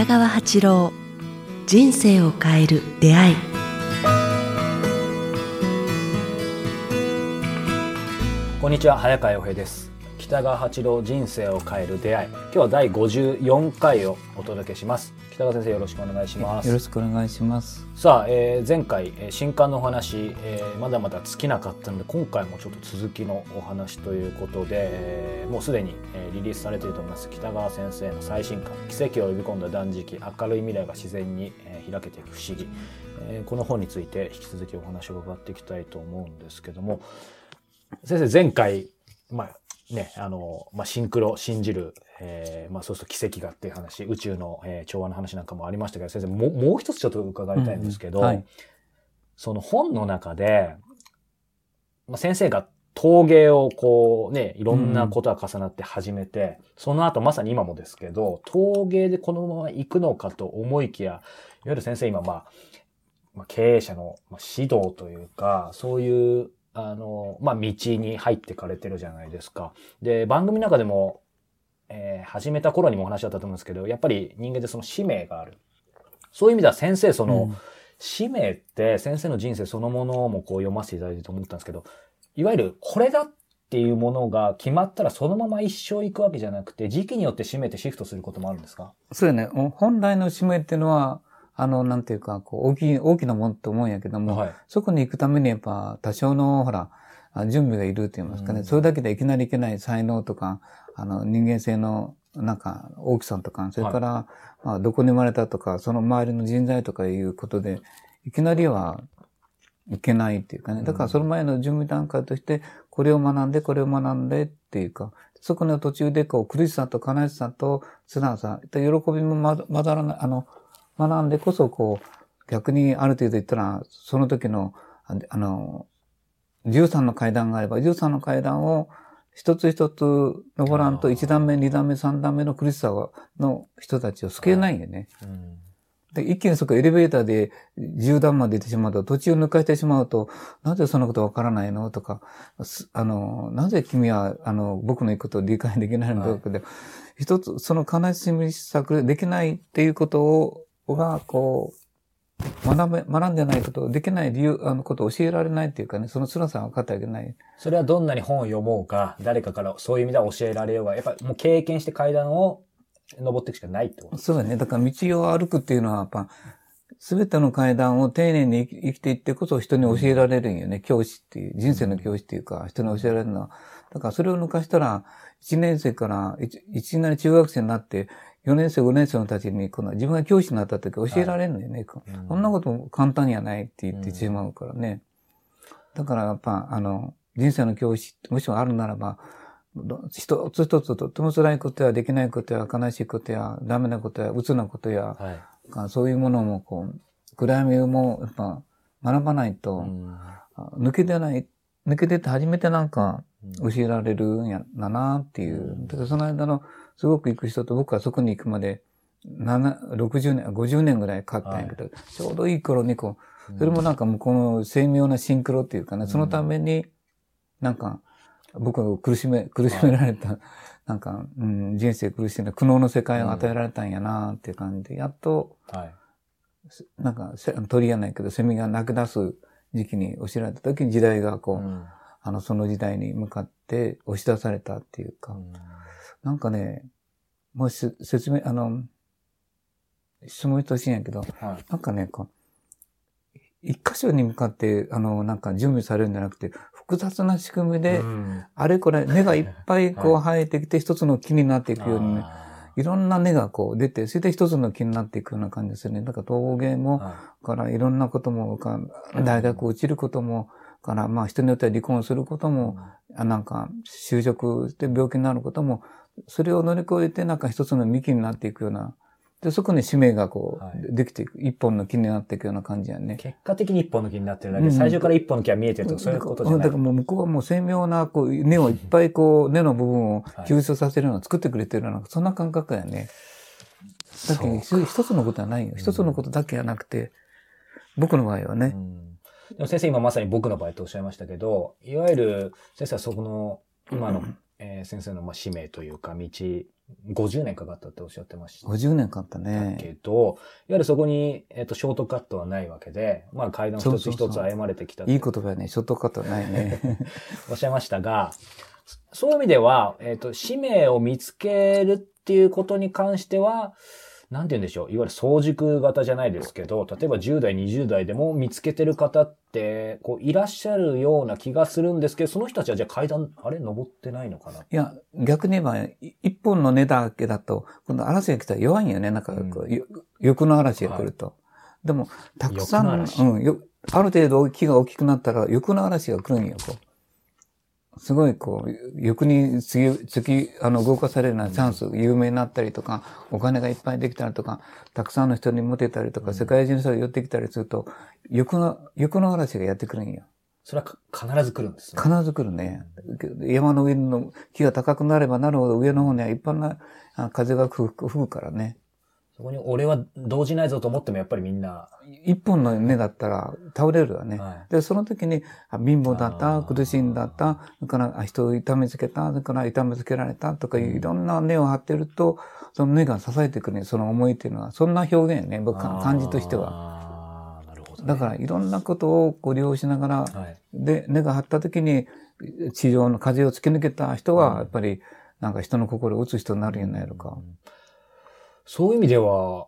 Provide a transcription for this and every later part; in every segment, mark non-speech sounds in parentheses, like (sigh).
北川八郎人生を変える出会い。こんにちは早川洋平です。北川八郎人生を変える出会い。今日は第54回をお届けします。北川先生よろしくお願いします。よろしくお願いします。さあ、えー、前回、えー、新刊のお話、えー、まだまだ尽きなかったので今回もちょっと続きのお話ということで、えー、もうすでに、えー、リリースされていると思います。北川先生の最新刊「奇跡を呼び込んだ断食明るい未来が自然に、えー、開けていく不思議」えー、この本について引き続きお話を伺っていきたいと思うんですけども先生前回まあね、あの、まあ、シンクロ、信じる、えー、まあ、そうすると奇跡がっていう話、宇宙の、えー、調和の話なんかもありましたけど、先生、もう、もう一つちょっと伺いたいんですけど、うんはい、その本の中で、まあ、先生が陶芸をこうね、いろんなことが重なって始めて、うん、その後まさに今もですけど、陶芸でこのまま行くのかと思いきや、いわゆる先生今まあ、まあ、経営者の指導というか、そういうあの、まあ、道に入ってかれてるじゃないですか。で、番組の中でも、えー、始めた頃にもお話だったと思うんですけど、やっぱり人間でその使命がある。そういう意味では先生、その、うん、使命って先生の人生そのものもこう読ませていただいてと思ったんですけど、いわゆるこれだっていうものが決まったらそのまま一生行くわけじゃなくて、時期によって使命ってシフトすることもあるんですか？そうよね。本来の使命っていうのは、あの、なんていうか、こう、大きい、大きなもんと思うんやけども、はい、そこに行くためにやっぱ多少の、ほら、準備がいるって言いますかね、うん、それだけでいきなりいけない才能とか、あの、人間性の、なんか、大きさとか、それから、はい、まあ、どこに生まれたとか、その周りの人材とかいうことで、いきなりはいけないっていうかね。だからその前の準備段階として、これを学んで、これを学んでっていうか、そこの途中でこう、苦しさと悲しさと素直さ、喜びもままだらない、あの、学んでこそ、こう、逆にある程度言ったら、その時の、あの、13の階段があれば、13の階段を一つ一つ登らんと1段目、2段目、3段目の苦しさの人たちを救えないよね。はいうん。で、一気にそこエレベーターで10段まで出てしまうと、途中抜かしてしまうと、なぜそんなことわからないのとか、あの、なぜ君は、あの、僕の言うことを理解できないのとかで、はい、一つ、その悲しみ作できないっていうことを、が、こう、学べ、学んでないこと、できない理由、あのことを教えられないっていうかね、その辛さが分かってあげない。それはどんなに本を読もうか、誰かからそういう意味では教えられようが、やっぱもう経験して階段を登っていくしかないってことそうだね。だから道を歩くっていうのは、やっぱ、すべての階段を丁寧に生きていってこそ人に教えられるんよね。うん、教師っていう、人生の教師っていうか、人に教えられるのは。だからそれを抜かしたら、1年生からいきなり中学生になって、4年生、5年生のたちに、この。自分が教師になった時教えられるんだよね。はいそんなことも簡単にはないって言ってしまうからね。だからやっぱ、あの、人生の教師、もしもあるならば、一つ一つとっても辛いことやできないことや悲しいことやダメなことや鬱なことや、はい、そういうものもこう、暗闇もやっぱ学ばないと、抜け出ない、抜け出て初めてなんか教えられるんやだなっていう。だからその間のすごく行く人と僕はそこに行くまで、60年、50年ぐらいかかったんやけど、はい、ちょうどいい頃にこう、それもなんかもうこの精妙なシンクロっていうかね、そのために、なんか、僕が苦しめ、苦しめられた、はい、なんか、うん、人生苦しんだ苦悩の世界を与えられたんやなっていう感じで、やっと、はい、なんか、鳥やないけど、セミが鳴き出す時期に教えられた時に時代がこう、うん、あの、その時代に向かって押し出されたっていうか、うんなんかね、もう説明、あの、質問してほしいんやけど、はい、なんかね、こう、一箇所に向かって、あの、なんか準備されるんじゃなくて、複雑な仕組みで、うん、あれこれ、根がいっぱいこう生えてきて、一つの木になっていくようにね、い。ろんな根がこう出て、それで一つの木になっていくような感じですよね。だから陶芸も、はい、からいろんなことも、大学落ちることも、から、まあ人によっては離婚することも、うん、なんか就職して病気になることも、それを乗り越えてなんか一つの幹になっていくような、で、そこに使命がこう、はい、できていく、一本の木になっていくような感じやね。結果的に一本の木になってるだけで、うん、最初から一本の木は見えてるとか、そういうことじゃない。だからもう向こうはもう精妙な、こう、根をいっぱいこう、根の部分を (laughs) 吸収させるような、作ってくれてるような、そんな感覚やね。だけど、一つのことはないよ。一つのことだけじゃなくて、僕の場合はね。でも先生今まさに僕の場合とおっしゃいましたけど、いわゆる先生はそこの今のえー、先生のまあ使命というか道50年かかったっておっしゃってました50年かかったけね。ど、いわゆるそこに、えっと、ショートカットはないわけで、まあ階段一つ一つ歩まれてきたといい言葉やね。ショートカットはないね。(laughs) おっしゃいましたが、そういう意味では、えっ、と、使命を見つけるっていうことに関しては、なんて言うんでしょう。いわゆる早熟型じゃないですけど、例えば10代、20代でも見つけてる方って、こう、いらっしゃるような気がするんですけど、その人たちはじゃあ階段、あれ登ってないのかな？いや、逆に言えば、い一本の根だけだと、今度嵐が来たら弱いんよね。なんかこう、よ欲の嵐が来ると。でも、たくさん、うん、よ、ある程度木が大きくなったら欲の嵐が来るんよ、こう。すごいこう、欲に突き、突き、あの、動かされるようなチャンス、有名になったりとか、お金がいっぱいできたりとか、たくさんの人にモテたりとか、世界中の人が寄ってきたりすると、欲の、欲の嵐がやってくるんよ。それはか必ず来るんですね。必ず来るね。山の上の木が高くなればなるほど上の方には一般なあ風が吹くからね。そこに俺は動じないぞと思ってもやっぱりみんな、一本の根だったら倒れるわね。はで、その時に、あ貧乏だっあた、ー苦しんだった、それからあ人を痛めつけた、それから痛めつけられたとかいういろんな根を張ってると、その根が支えてくるね、その思いっていうのは、そんな表現ね、僕か感じとしては。は。なるほど、ね。だからいろんなことをこう利用しながら、はい。で、根が張った時に、地上の風を突き抜けた人は、やっぱり、なんか人の心を打つ人になるんやないのか。そういう意味では、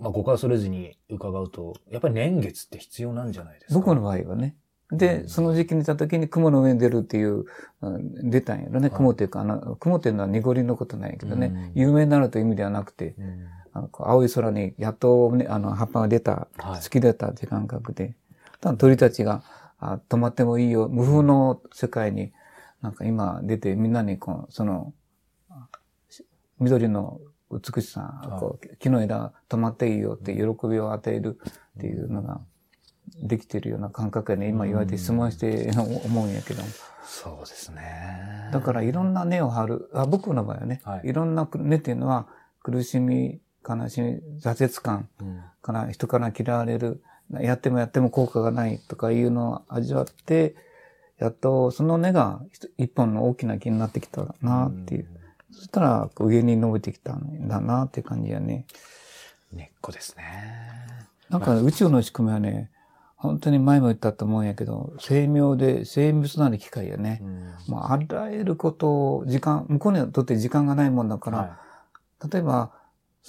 まあ、誤解をそれずに伺うと、やっぱり年月って必要なんじゃないですか？僕の場合はね。で、その時期にいた時に雲の上に出るっていう、うん出たんやろね。雲っていうか、あの、雲っていうのは濁りのことなんやけどね。有名になるという意味ではなくて、うん。あの青い空にやっと、ね、あの、葉っぱが出た、はい。突き出たっていう感覚で、ただ鳥たちが、あ止まってもいいよ、無風の世界に、なんか今出てみんなにこう、その、緑の美しさ、はい。こう木の枝止まっていいよって喜びを与えるっていうのができてるような感覚やね、今言われて質問して思うんやけど。そうですね。だからいろんな根を張る、あ僕の場合はね、はい。い、ろんな根っていうのは苦しみ、悲しみ、挫折感うん。から人から嫌われる、やってもやっても効果がないとかいうのを味わって、やっとその根が一一本の大きな木になってきたなっていう。そしたら上に伸びてきたんだなっていう感じやね。根っこですね。なんか宇宙の仕組みはね、本当に前も言ったと思うんやけど、精妙で精密なる機械やね。もうあらゆることを、時間、向こうにとって時間がないもんだから、は例えば、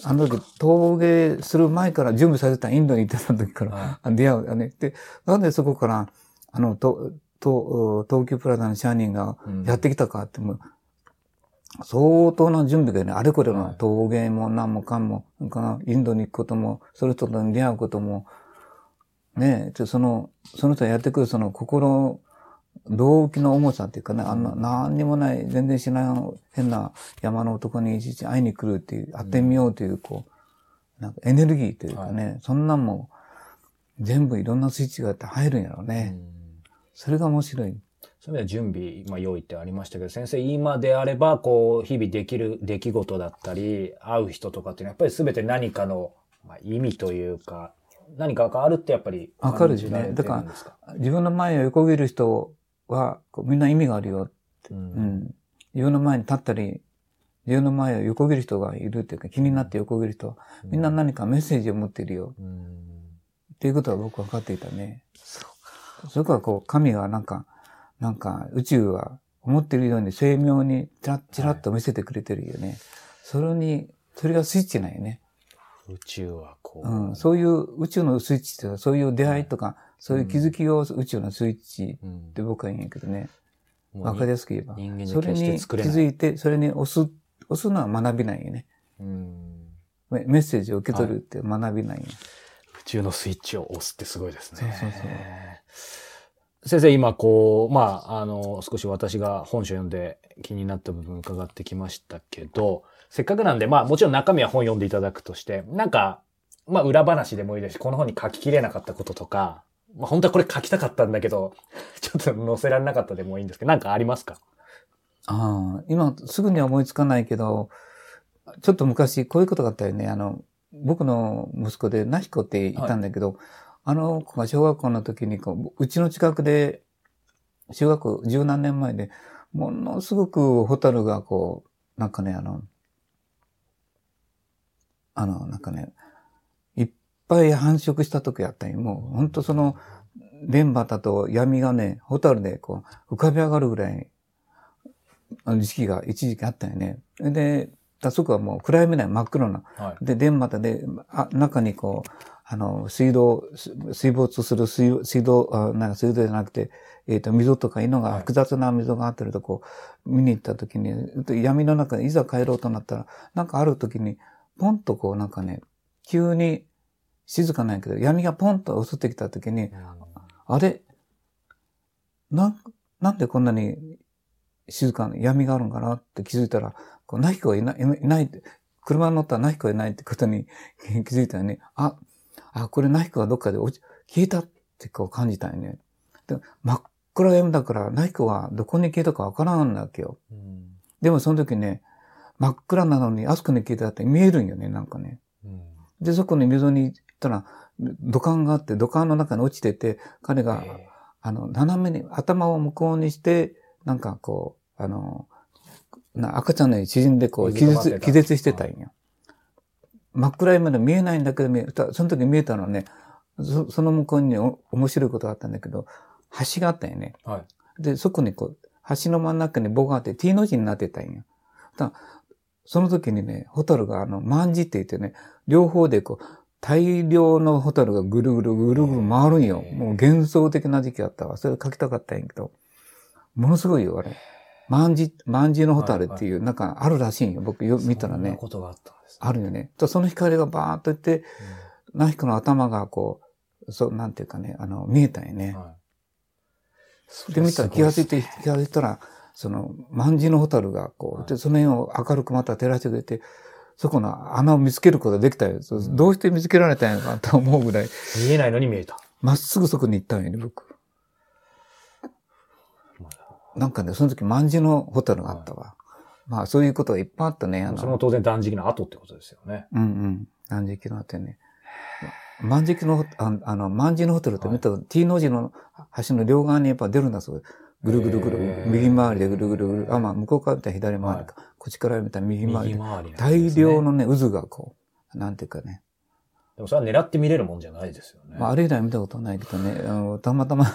あの時、陶芸する前から準備されてたインドに行ってた時から、はあ出会うよね。で、なんでそこから、あの、と、と、東急プラザの社員がうんやってきたかってもう、相当な準備がね、あれこれのはい陶芸も何もかんも、それからインドに行くことも、その人と出会うことも、ねでその、その人がやってくるその心、動機の重さっていうかね、あんな、何にもない、全然知らない変な山の男にいちいち会いに来るっていう、会ってみようという、こう、なんかエネルギーというかね、そんなんも、全部いろんなスイッチがあって入るんやろういね。うんそれが面白い。そういう意味では準備、まあ、用意ってありましたけど、先生、今であれば、こう、日々できる出来事だったり、会う人とかっていうのは、やっぱり全て何かの、まあ、意味というか、何かがあるってやっぱりわかる感じられてだから。自分の前を横切る人は、みんな意味があるよ。ううんん。自分の前に立ったり、自分の前を横切る人がいるっていうか、気になって横切る人は、みんな何かメッセージを持っているよ。うんっていうことは僕は分かっていたね。それからこう、神がなんか、なんか宇宙は思っているように精妙にチラッチラッと見せてくれてるよね。それに、それがスイッチなんよね。宇宙はこう、うん。そういう宇宙のスイッチってそういう出会いとか、そういう気づきを宇宙のスイッチうんって僕は言うんやけどね。もうわかりやすく言えば。人間にそれ決してに気づいて、それに押す、押すのは学びなんよね。うんメメッセージを受け取るって学びなんよ。宇宙のスイッチを押すってすごいですね。そうそうそう先生、今こう、まあ、あの、少し私が本書読んで気になった部分伺ってきましたけど、せっかくなんで、まあ、もちろん中身は本読んでいただくとして、なんか、まあ、裏話でもいいですし、この本に書ききれなかったこととか、まあ、本当はこれ書きたかったんだけど、(laughs) ちょっと載せられなかったでもいいんですけど、なんかありますか？ああ、今すぐには思いつかないけど、ちょっと昔こういうことがあったよね。あの、僕の息子でナヒコっていたんだけど、あの子が小学校の時にこう、うちの近くで、小学校十何年前で、ものすごくホタルがこう、なんかね、あの、あの、なんかね、いっぱい繁殖した時やったんよ。もう、ほんとその、電波だと闇がね、ホタルでこう、浮かび上がるぐらい、あの時期が一時期あったよね。で、だそこはもう暗闇ない真っ黒な。はい。で、電波で、あ中にこう、あの、水道、す水没する水水道、あなんか水道じゃなくて、えっ、と、溝とかいうのが、はい複雑な溝があってるとこう、見に行った時に、闇の中でいざ帰ろうとなったら、なんかある時に、ポンとこう、なんかね、急に、静かなんやけど、闇がポンと襲ってきた時に、あれ？なん、なんでこんなに静かな闇があるんかなって気づいたら、こう、ナヒコがいない、いない車に乗ったらナヒコがいないってことに気づいたよね。あ、あ、これナヒコがどっかで落ち、消えたってこう感じたよね。で真っ暗闇だから、ナヒコがどこに消えたかわからんわけよ。うんでもその時ね、真っ暗なのにあそこに消えたって見えるんよね、なんかね。うんで、そこに溝に行ったら、土管があって、土管の中に落ちてて、彼が、えあの、斜めに、頭を向こうにして、なんかこう、あの、な赤ちゃんのように縮んでこう、気絶、気絶してたんよ。真っ暗いまで見えないんだけど見え、たその時見えたのはね、そその向こうに面白いことがあったんだけど、橋があったよね。ーはい。で、そこにこう、橋の真ん中に棒があって T の字になってたんよ。だその時にね、ホタルがあの、万字って言ってね、両方でこう、大量のホタルがぐるぐるぐるぐる回るんよ。もう幻想的な時期あったわ。それ書きたかったんやけど、ものすごいよ、あれ。万字、万字のホタルっていう、なんかあるらしいんよ。僕よ見たらね、そんなことがあった。あるよね。とその光がバーっといって、ナヒコの頭がこう、そう、なんていうかね、あの、見えたんよね。うんはいで、見たら気がついて、気がついたら、その、万字のホタルが、こ、はいうで、その辺を明るくまた照らしてくれて、そこの穴を見つけることができたよ。そうどうして見つけられたんやかと思うぐらい、見えないのに見えた。まっすぐそこに行ったんよね、僕。なんかね、その時万字のホタルがあったわ。まあ、そういうことがいっぱいあったね。あそれも当然断食の後ってことですよね。うんうん。断食のあってね。万食の、ああの、万字のホテルって見たら、T の字の橋の両側にやっぱ出るんだそう。ぐるぐるぐるへー右回りでぐるぐるぐる。あ、まあ、向こうから見たら左回りか。こっちから見たら右回り回りなん大ですね量のね、渦がこう、なんていうかね。でもそれは狙って見れるもんじゃないですよね。まあ、あれ以来見たことないけどね、あのたまたま、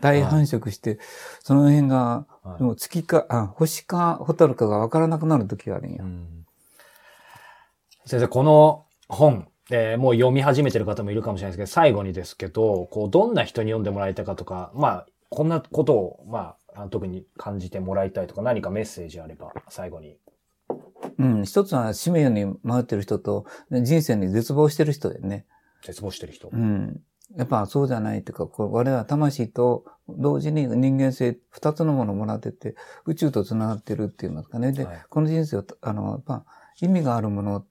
大繁殖して、その辺が、はいもう月か、あ、星か、ホタルかがわからなくなる時があるんよ。うん先生、この本、えーもう読み始めてる方もいるかもしれないですけど、最後にですけど、こう、どんな人に読んでもらいたいかとか、まあ、こんなことを、まあ、あ特に感じてもらいたいとか、何かメッセージあれば、最後に。うん、一つは使命に回ってる人と、ね人生に絶望してる人でね。絶望してる人。うん。やっぱそうじゃないというか、こう我々は魂と同時に人間性二つのものをもらってて、宇宙と繋がってるっていうんですかね。で、はいこの人生を、あの、やっぱ意味があるもの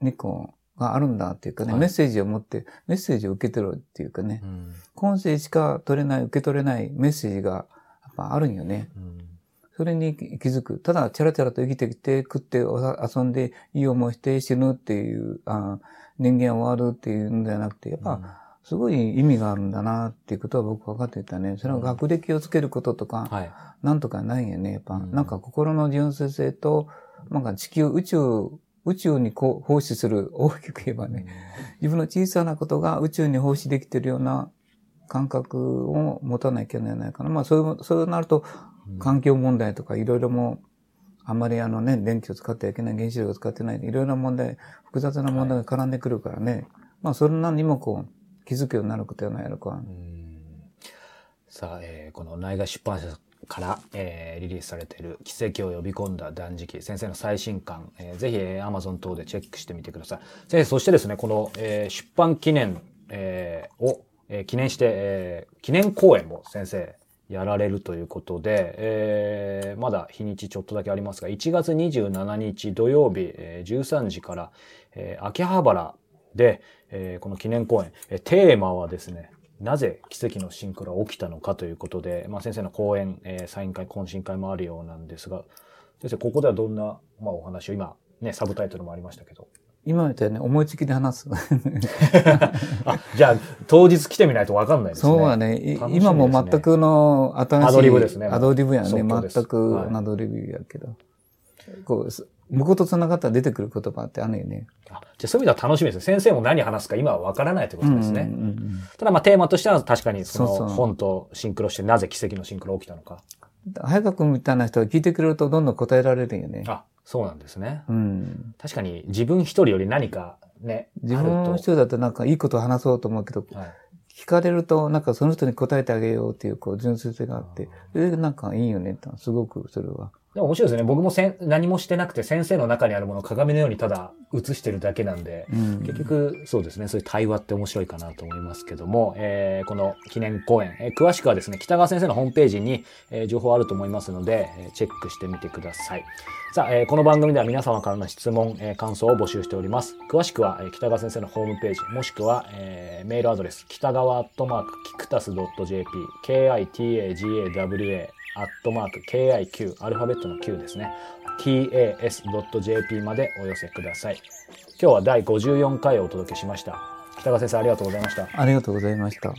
にこう、があるんだっていうかね、はいメッセージを持って、メッセージを受け取るっていうかね、うん今世しか取れない、受け取れないメッセージがやっぱあるんよね。うんそれに気づく。ただ、チャラチャラと生きてきて、食ってお遊んで、いい思いして死ぬっていう、あ人間終わるっていうんじゃなくて、やっぱ、すごい意味があるんだなっていうことは僕分かっていたね。それは学歴をつけることとか、はい。なんとかないんやね。やっぱ、うんなんか心の純粋性と、なんか地球、宇宙、宇宙にこう放出する、大きく言えばね、自分の小さなことが宇宙に放出できてるような感覚を持たなきゃならないかな。まあそういう、そうなると、環境問題とかいろいろも、あんまりあのね、電気を使ってはいけない、原子力を使ってない、いろいろな問題、複雑な問題が絡んでくるからね。まあそんなにもこう、気づくようになることはないのか。うんさあ、えーこの内外出版社から、えーリリースされている奇跡を呼び込んだ断食先生の最新刊、えーぜひ、えー Amazon 等でチェックしてみてください。先生、そしてですね、この、えー出版記念、えーを、えー記念して、えー記念講演も先生やられるということで、えーまだ日にちちょっとだけありますが、1月27日土曜日、えー13時から、えー秋葉原で、えーこの記念講演、えーテーマはですね、なぜ奇跡のシンクロが起きたのかということで、まあ、先生の講演、えーサイン会、懇親会もあるようなんですが、先生、ここではどんな、まあ、お話を今、ね、サブタイトルもありましたけど。今みたいに思いつきで話す。(laughs) あ、じゃあ、当日来てみないとわかんないですね。そうはね、ね今も全くの新しいアドリブですねアドリブやね。全くはいアドリブやけど。こうす向こうと繋がったら出てくる言葉ってあるよね。あじゃあそういう意味では楽しみですね。先生も何話すか今はわからないということですね。うんうんうんただまあテーマとしては確かにそそうそうの本とシンクロしてなぜ奇跡のシンクロが起きたのか。早川君みたいな人が聞いてくれるとどんどん答えられるよね。あ、そうなんですね。うん。確かに自分一人より何かね、自分の人だとなんかいいことを話そうと思うけど。はい聞かれるとなんかその人に答えてあげようっていうこう純粋性があって、それでなんかいいよねってすごくそれは。でも面白いですね。僕もせん何もしてなくて先生の中にあるものを鏡のようにただ映してるだけなんで、うん結局そうですね、そういう対話って面白いかなと思いますけども、えーこの記念講演、えー詳しくはですね、北川先生のホームページに、えー情報あると思いますので、えーチェックしてみてください。さあ、えーこの番組では皆様からの質問、えー感想を募集しております。詳しくは、えー北川先生のホームページ、もしくは、えーメールアドレス、北川アットマーク、キクタス .jp、kitagawa アットマーク KIQ アルファベットの Q ですね。Tas.jp までお寄せください。今日は第54回をお届けしました。北川先生ありがとうございました。ありがとうございました。